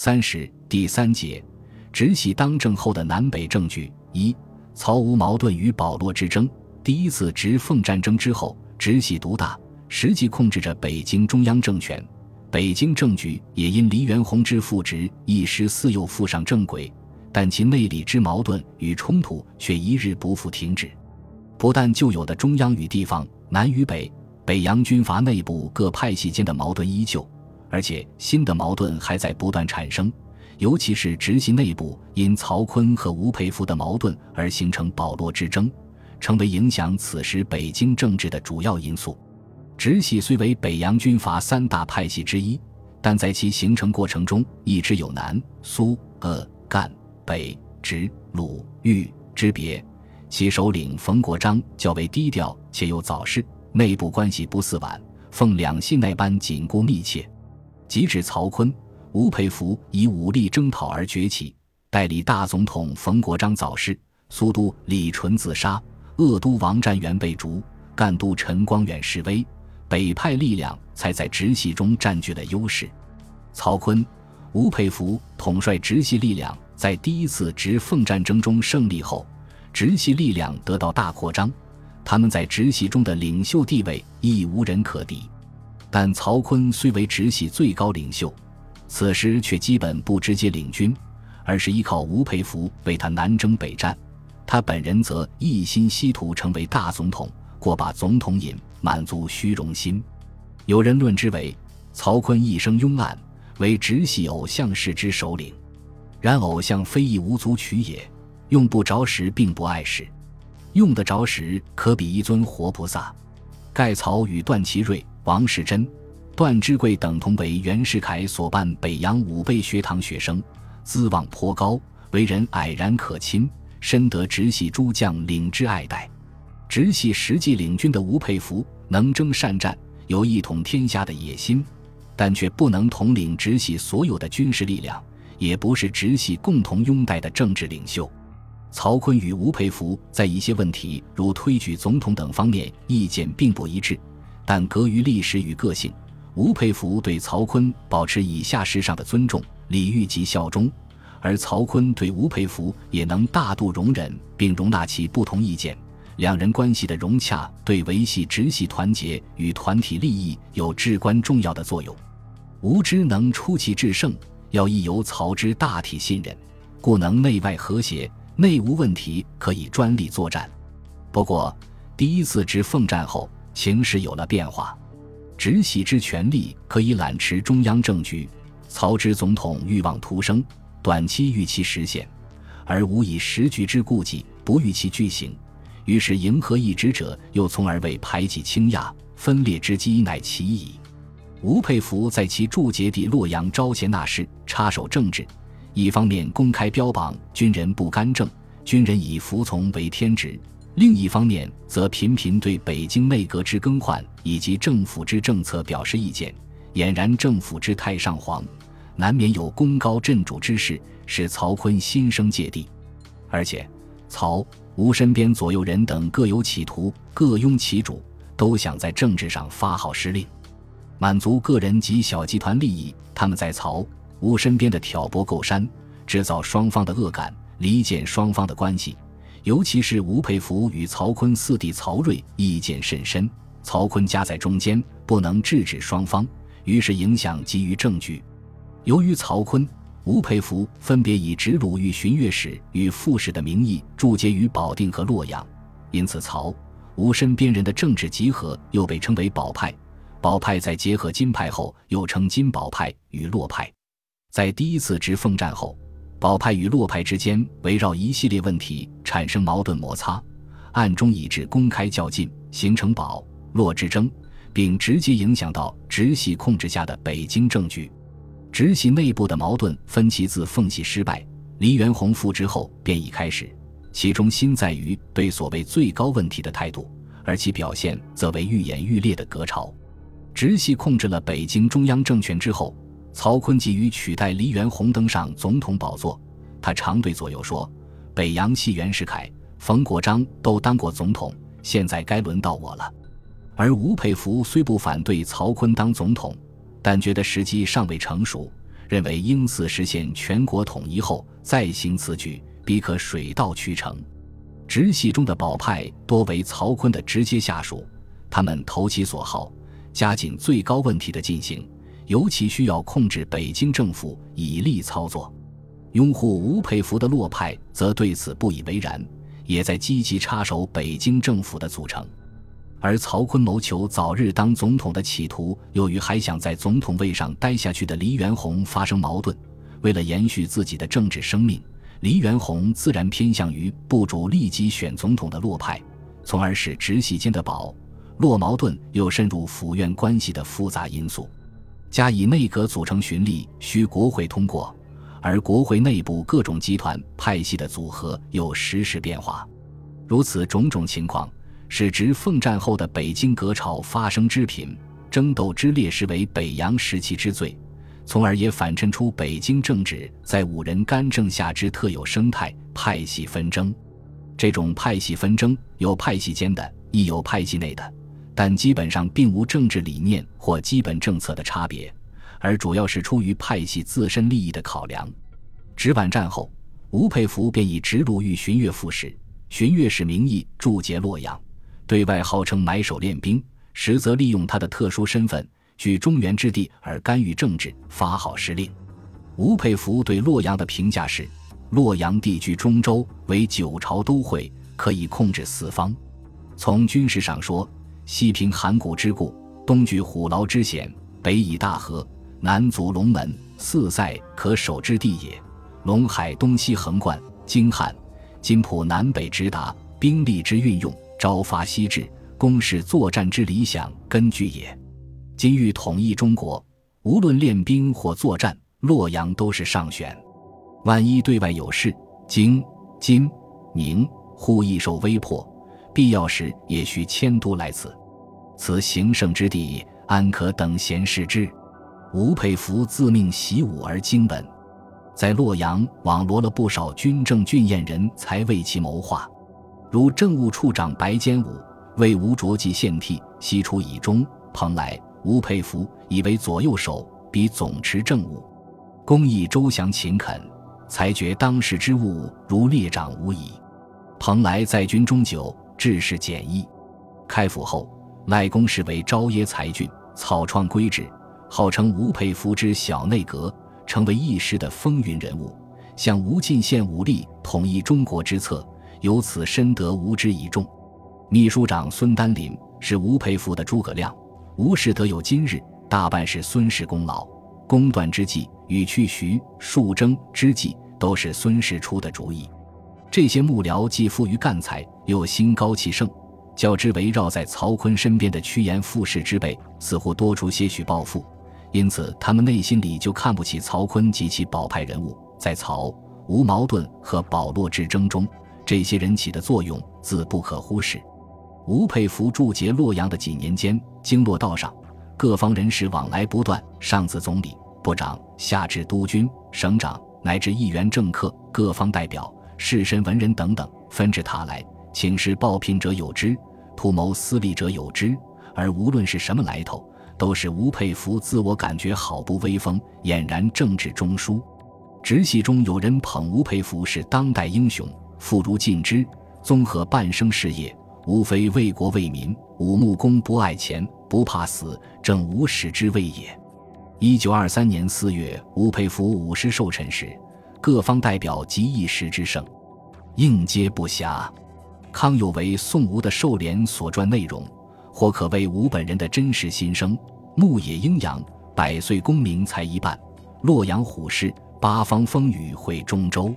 三十第三节，直系当政后的南北政局一曹吴矛盾与保罗之争。第一次直奉战争之后，直系独大，实际控制着北京中央政权，北京政局也因黎元洪之复职一时似又复上正轨，但其内里之矛盾与冲突却一日不复停止。不但旧有的中央与地方、南与北、北洋军阀内部各派系间的矛盾依旧，而且新的矛盾还在不断产生。尤其是直系内部因曹锟和吴佩孚的矛盾而形成保罗之争，成为影响此时北京政治的主要因素。直系虽为北洋军阀三大派系之一，但在其形成过程中一直有南、苏、鄂、赣、北、直、鲁、豫之别。其首领冯国璋较为低调，且又早逝，内部关系不似皖、奉两系那般紧固密切。即指曹锟。吴佩孚以武力征讨而崛起，代理大总统冯国璋早逝，苏都李纯自杀，鄂都王占元被逐，赣都陈光远示威，北派力量才在直系中占据了优势。曹锟、吴佩孚统帅直系力量在第一次直奉战争中胜利后，直系力量得到大扩张，他们在直系中的领袖地位亦无人可敌。但曹锟虽为直系最高领袖。此时却基本不直接领军，而是依靠吴佩孚为他南征北战，他本人则一心希图成为大总统，过把总统瘾，满足虚荣心。有人论之为曹锟一生慵懒，为直系偶像式之首领。然偶像非一无足取也，用不着时并不碍事，用得着时可比一尊活菩萨。盖曹与段祺瑞、王士祯。段芝贵等同为袁世凯所办北洋武备学堂学生，资望颇高，为人蔼然可亲，深得直系诸将领之爱戴。直系实际领军的吴佩孚能征善战，有一统天下的野心，但却不能统领直系所有的军事力量，也不是直系共同拥戴的政治领袖。曹锟与吴佩孚在一些问题，如推举总统等方面意见并不一致，但隔于历史与个性。吴佩孚对曹锟保持以下事上的尊重、礼遇及效忠，而曹锟对吴佩孚也能大度容忍并容纳其不同意见。两人关系的融洽，对维系直系团结与团体利益有至关重要的作用。吴之能出奇制胜，要亦由曹之大体信任，故能内外和谐，内无问题可以专力作战。不过，第一次直奉战后，情势有了变化。直系之权力可以揽持中央政局，曹植总统欲望突生，短期欲其实现，而无以时局之顾忌，不欲其具行。于是迎合一职者，又从而为排挤倾轧、分裂之机，乃其矣。吴佩孚在其驻节地洛阳招贤纳士，插手政治，一方面公开标榜军人不干政，军人以服从为天职。另一方面，则频频对北京内阁之更换以及政府之政策表示意见，俨然政府之太上皇，难免有功高震主之势，使曹锟心生芥蒂。而且，曹吴身边左右人等各有企图，各拥其主，都想在政治上发号施令，满足个人及小集团利益。他们在曹吴身边的挑拨构山，制造双方的恶感，离间双方的关系。尤其是吴佩孚与曹锟四弟曹睿意见甚深，曹锟夹在中间，不能制止双方，于是影响基于政局。由于曹锟、吴佩孚分别以直鲁豫巡阅使与副使的名义驻节于保定和洛阳，因此曹吴身边人的政治集合又被称为保派。保派在结合金派后，又称金保派与洛派。在第一次直奉战后。保派与洛派之间围绕一系列问题产生矛盾摩擦，暗中以致公开较劲，形成保洛之争，并直接影响到直系控制下的北京政局。直系内部的矛盾分歧自奉系失败、黎元洪复职后便已开始，其中心在于对所谓最高问题的态度，而其表现则为愈演愈烈的隔潮。直系控制了北京中央政权之后。曹锟急于取代黎元洪登上总统宝座，他常对左右说：“北洋系袁世凯、冯国璋都当过总统，现在该轮到我了。”而吴佩孚虽不反对曹锟当总统，但觉得时机尚未成熟，认为应似实现全国统一后再行此举，必可水到渠成。直系中的保派多为曹锟的直接下属，他们投其所好，加紧最高问题的进行，尤其需要控制北京政府，以利操作。拥护吴佩孚的洛派则对此不以为然，也在积极插手北京政府的组成。而曹锟谋求早日当总统的企图，又与还想在总统位上待下去的黎元洪发生矛盾。为了延续自己的政治生命，黎元洪自然偏向于部主立即选总统的洛派，从而使直系间的保洛矛盾又深入府院关系的复杂因素。加以内阁组成循例需国会通过。而国会内部各种集团派系的组合又时时变化，如此种种情况，使直奉战后的北京革朝发生之频、争斗之烈视为北洋时期之最，从而也反衬出北京政治在五人干政下之特有生态——派系纷争。这种派系纷争有派系间的，亦有派系内的，但基本上并无政治理念或基本政策的差别。而主要是出于派系自身利益的考量。直皖战后，吴佩孚便以直鲁豫巡阅副使、巡阅使名义驻节洛阳，对外号称买手练兵，实则利用他的特殊身份，居中原之地而干预政治，发号施令。吴佩孚对洛阳的评价是：洛阳地居中州，为九朝都会，可以控制四方。从军事上说，西平函谷之固，东据虎牢之险，北倚大河。南阻龙门，四塞可守之地也。陇海东西横贯，京汉、金浦南北直达，兵力之运用，朝发夕至，攻势作战之理想根据也。今欲统一中国，无论练兵或作战，洛阳都是上选。万一对外有事，京、津、宁忽易受威迫，必要时也需迁都来此。此行胜之地，安可等闲视之？吴佩孚自命习武而精本，在洛阳网罗了不少军政俊彦人才为其谋划，如政务处长白坚武为吴卓记献替，西出以中；蓬莱吴佩孚以为左右手，比总持政务，工艺周详勤恳，裁决当时之务如列长无疑。蓬莱在军中久，治事简易。开府后，赖公视为昭耶才俊，草创规制。号称吴佩孚之小内阁，成为一时的风云人物，向吴进献武力统一中国之策，由此深得吴之倚重。秘书长孙丹林是吴佩孚的诸葛亮，吴氏得有今日，大半是孙氏功劳。公断之计与去徐树征之计，都是孙氏出的主意。这些幕僚既富于干才，又心高气盛，较之围绕在曹锟身边的趋炎附势之辈，似乎多出些许抱负。因此，他们内心里就看不起曹锟及其保派人物。在曹吴矛盾和保洛之争中，这些人起的作用自不可忽视。吴佩孚驻节洛阳的几年间，经络道上，各方人士往来不断，上自总理、部长，下至督军、省长，乃至议员、政客、各方代表、士绅、文人等等，纷至沓来，请示报聘者有之，图谋私利者有之，而无论是什么来头。都是吴佩孚自我感觉好不威风，俨然政治中枢。直系中有人捧吴佩孚是当代英雄，妇孺尽知，综合半生事业，无非为国为民，武穆公不爱钱，不怕死，正无始之谓也。一九二三年四月，吴佩孚五十寿辰时，各方代表集一时之盛，应接不暇。康有为宋吴的寿联所传内容。或可谓吴本人的真实心声。牧野阴阳，百岁功名才一半。洛阳虎视，八方风雨会中州。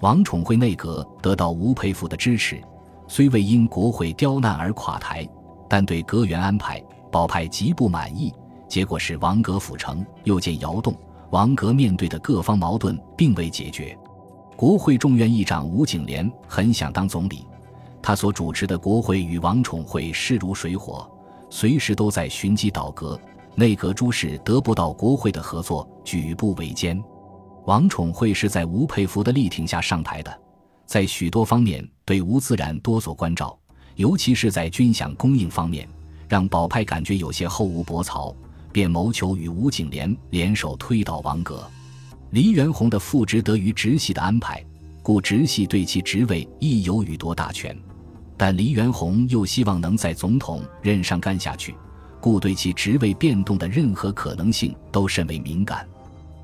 王宠惠内阁得到吴佩孚的支持，虽未因国会刁难而垮台，但对阁员安排，保派极不满意。结果是王阁府城，又见窑洞。王阁面对的各方矛盾并未解决。国会众院议长吴景莲很想当总理。他所主持的国会与王宠惠势如水火，随时都在寻机倒戈。内阁诸事得不到国会的合作，举步维艰。王宠惠是在吴佩孚的力挺下上台的，在许多方面对吴自然多所关照，尤其是在军饷供应方面，让保派感觉有些后无薄草，便谋求与吴景莲联手推倒王阁。黎元洪的复职得于直系的安排，故直系对其职位亦有予夺大权。但黎元洪又希望能在总统任上干下去，故对其职位变动的任何可能性都甚为敏感。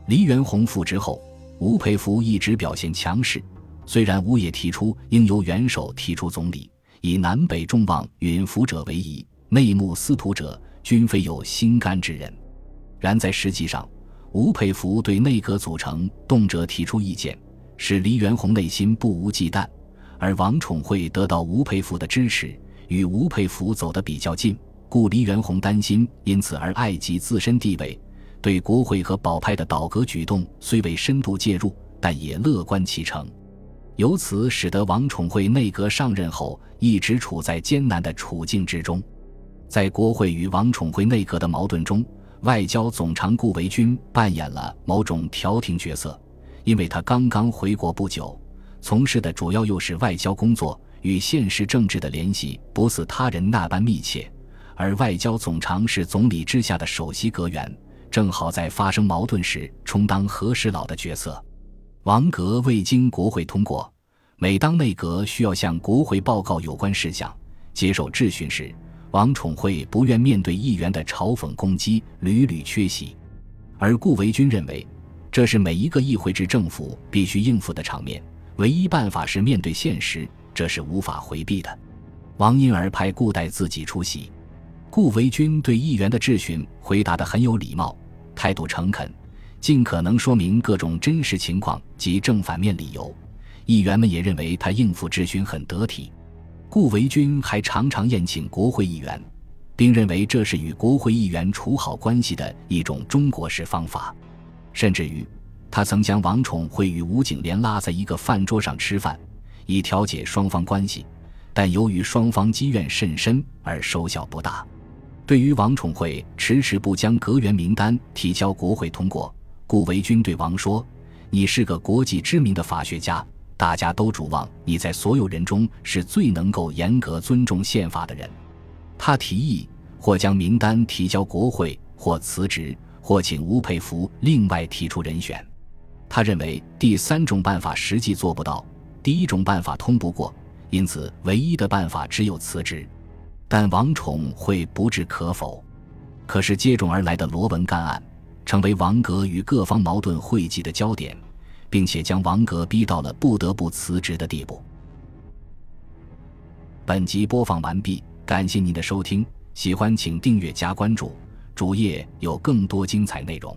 黎元洪复职后，吴佩孚一直表现强势。虽然吴也提出应由元首提出总理，以南北众望允服者为宜，内幕司徒者均非有心肝之人。然在实际上，吴佩孚对内阁组成动辄提出意见，使黎元洪内心不无忌惮。而王宠惠得到吴佩孚的支持，与吴佩孚走得比较近，故黎元洪担心，因此而碍及自身地位。对国会和保派的倒戈举动虽未深度介入，但也乐观其成。由此使得王宠惠内阁上任后一直处在艰难的处境之中。在国会与王宠惠内阁的矛盾中，外交总长顾维钧扮演了某种调停角色，因为他刚刚回国不久。从事的主要又是外交工作，与现实政治的联系不似他人那般密切。而外交总长是总理之下的首席阁员，正好在发生矛盾时充当和事佬的角色。王阁未经国会通过，每当内阁需要向国会报告有关事项、接受质询时，王宠惠不愿面对议员的嘲讽攻击，屡屡缺席。而顾维钧认为，这是每一个议会制政府必须应付的场面。唯一办法是面对现实，这是无法回避的。王因而派顾代自己出席。顾维钧对议员的质询回答得很有礼貌，态度诚恳，尽可能说明各种真实情况及正反面理由。议员们也认为他应付质询很得体。顾维钧还常常宴请国会议员，并认为这是与国会议员处好关系的一种中国式方法，甚至于。他曾将王宠惠与吴景莲拉在一个饭桌上吃饭，以调解双方关系，但由于双方积怨甚深而收效不大。对于王宠惠迟迟不将阁员名单提交国会通过，顾维钧对王说：“你是个国际知名的法学家，大家都指望你在所有人中是最能够严格尊重宪法的人。”他提议或将名单提交国会，或辞职，或请吴佩孚另外提出人选。他认为第三种办法实际做不到，第一种办法通不过，因此唯一的办法只有辞职。但王宠会不置可否。可是接踵而来的罗文干案，成为王格与各方矛盾汇集的焦点，并且将王格逼到了不得不辞职的地步。本集播放完毕，感谢您的收听，喜欢请订阅加关注，主页有更多精彩内容。